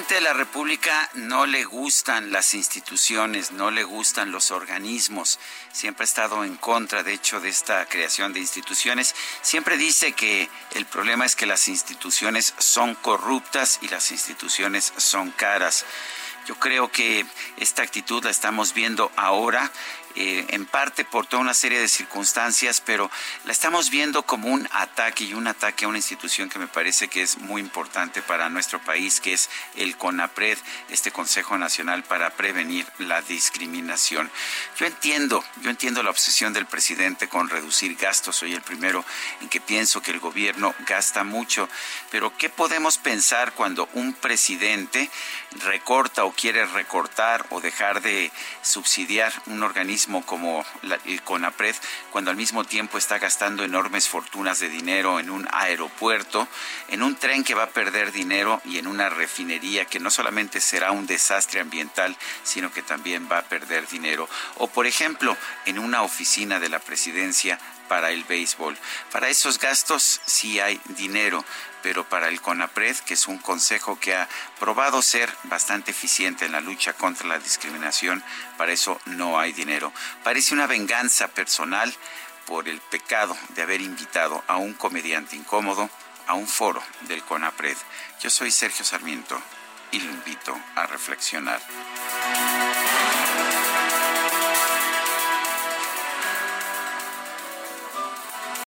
Presidente de la República no le gustan las instituciones, no le gustan los organismos. Siempre ha estado en contra, de hecho, de esta creación de instituciones. Siempre dice que el problema es que las instituciones son corruptas y las instituciones son caras. Yo creo que esta actitud la estamos viendo ahora eh, en parte por toda una serie de circunstancias, pero la estamos viendo como un ataque y un ataque a una institución que me parece que es muy importante para nuestro país, que es el CONAPRED, este Consejo Nacional para Prevenir la Discriminación. Yo entiendo, yo entiendo la obsesión del presidente con reducir gastos, soy el primero en que pienso que el gobierno gasta mucho, pero ¿qué podemos pensar cuando un presidente recorta o quiere recortar o dejar de subsidiar un organismo como el CONAPRED, cuando al mismo tiempo está gastando enormes fortunas de dinero en un aeropuerto, en un tren que va a perder dinero y en una refinería que no solamente será un desastre ambiental, sino que también va a perder dinero. O, por ejemplo, en una oficina de la presidencia para el béisbol. Para esos gastos sí hay dinero, pero para el CONAPRED, que es un consejo que ha probado ser bastante eficiente en la lucha contra la discriminación, para eso no hay dinero. Parece una venganza personal por el pecado de haber invitado a un comediante incómodo a un foro del CONAPRED. Yo soy Sergio Sarmiento y lo invito a reflexionar.